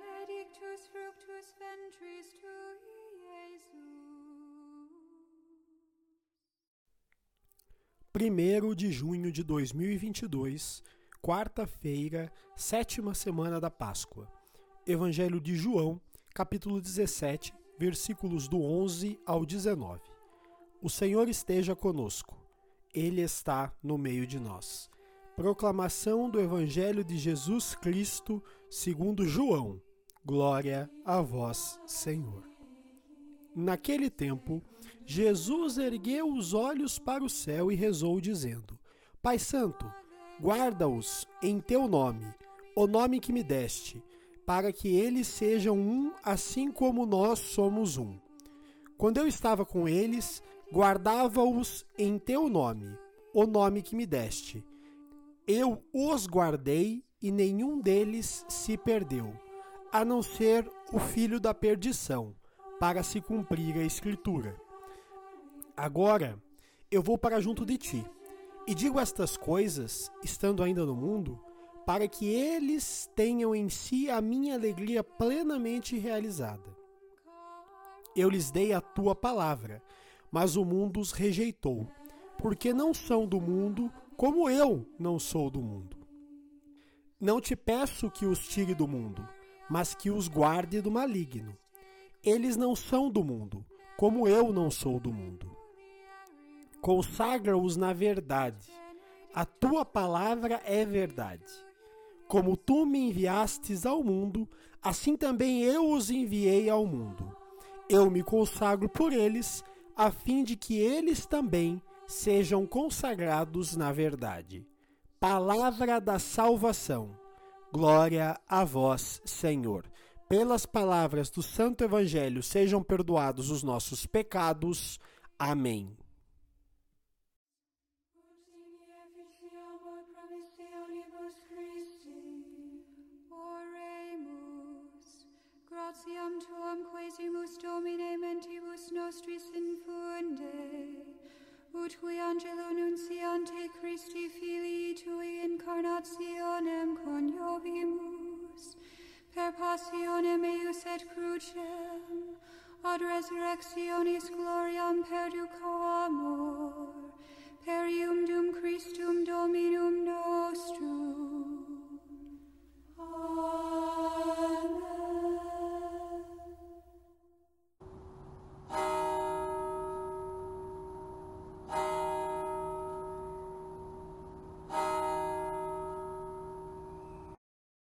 benedictus fructus ventris tu Jesus. 1 de junho de 2022, quarta-feira, sétima semana da Páscoa. Evangelho de João, capítulo 17, versículos do 11 ao 19. O Senhor esteja conosco. Ele está no meio de nós. Proclamação do Evangelho de Jesus Cristo, segundo João. Glória a vós, Senhor. Naquele tempo, Jesus ergueu os olhos para o céu e rezou, dizendo: Pai Santo, guarda-os em teu nome, o nome que me deste, para que eles sejam um, assim como nós somos um. Quando eu estava com eles, guardava-os em teu nome, o nome que me deste. Eu os guardei e nenhum deles se perdeu, a não ser o filho da perdição, para se cumprir a Escritura. Agora eu vou para junto de ti, e digo estas coisas, estando ainda no mundo, para que eles tenham em si a minha alegria plenamente realizada. Eu lhes dei a tua palavra, mas o mundo os rejeitou, porque não são do mundo, como eu não sou do mundo. Não te peço que os tire do mundo, mas que os guarde do maligno. Eles não são do mundo, como eu não sou do mundo. Consagra-os na verdade. A tua palavra é verdade. Como tu me enviastes ao mundo, assim também eu os enviei ao mundo. Eu me consagro por eles, a fim de que eles também sejam consagrados na verdade. Palavra da salvação. Glória a vós, Senhor. Pelas palavras do Santo Evangelho sejam perdoados os nossos pecados. Amém. gratiam tuam Domine mentibus nostris infunde, ut qui angelo nunciante et crucem ad resurrectionis gloriam perducamur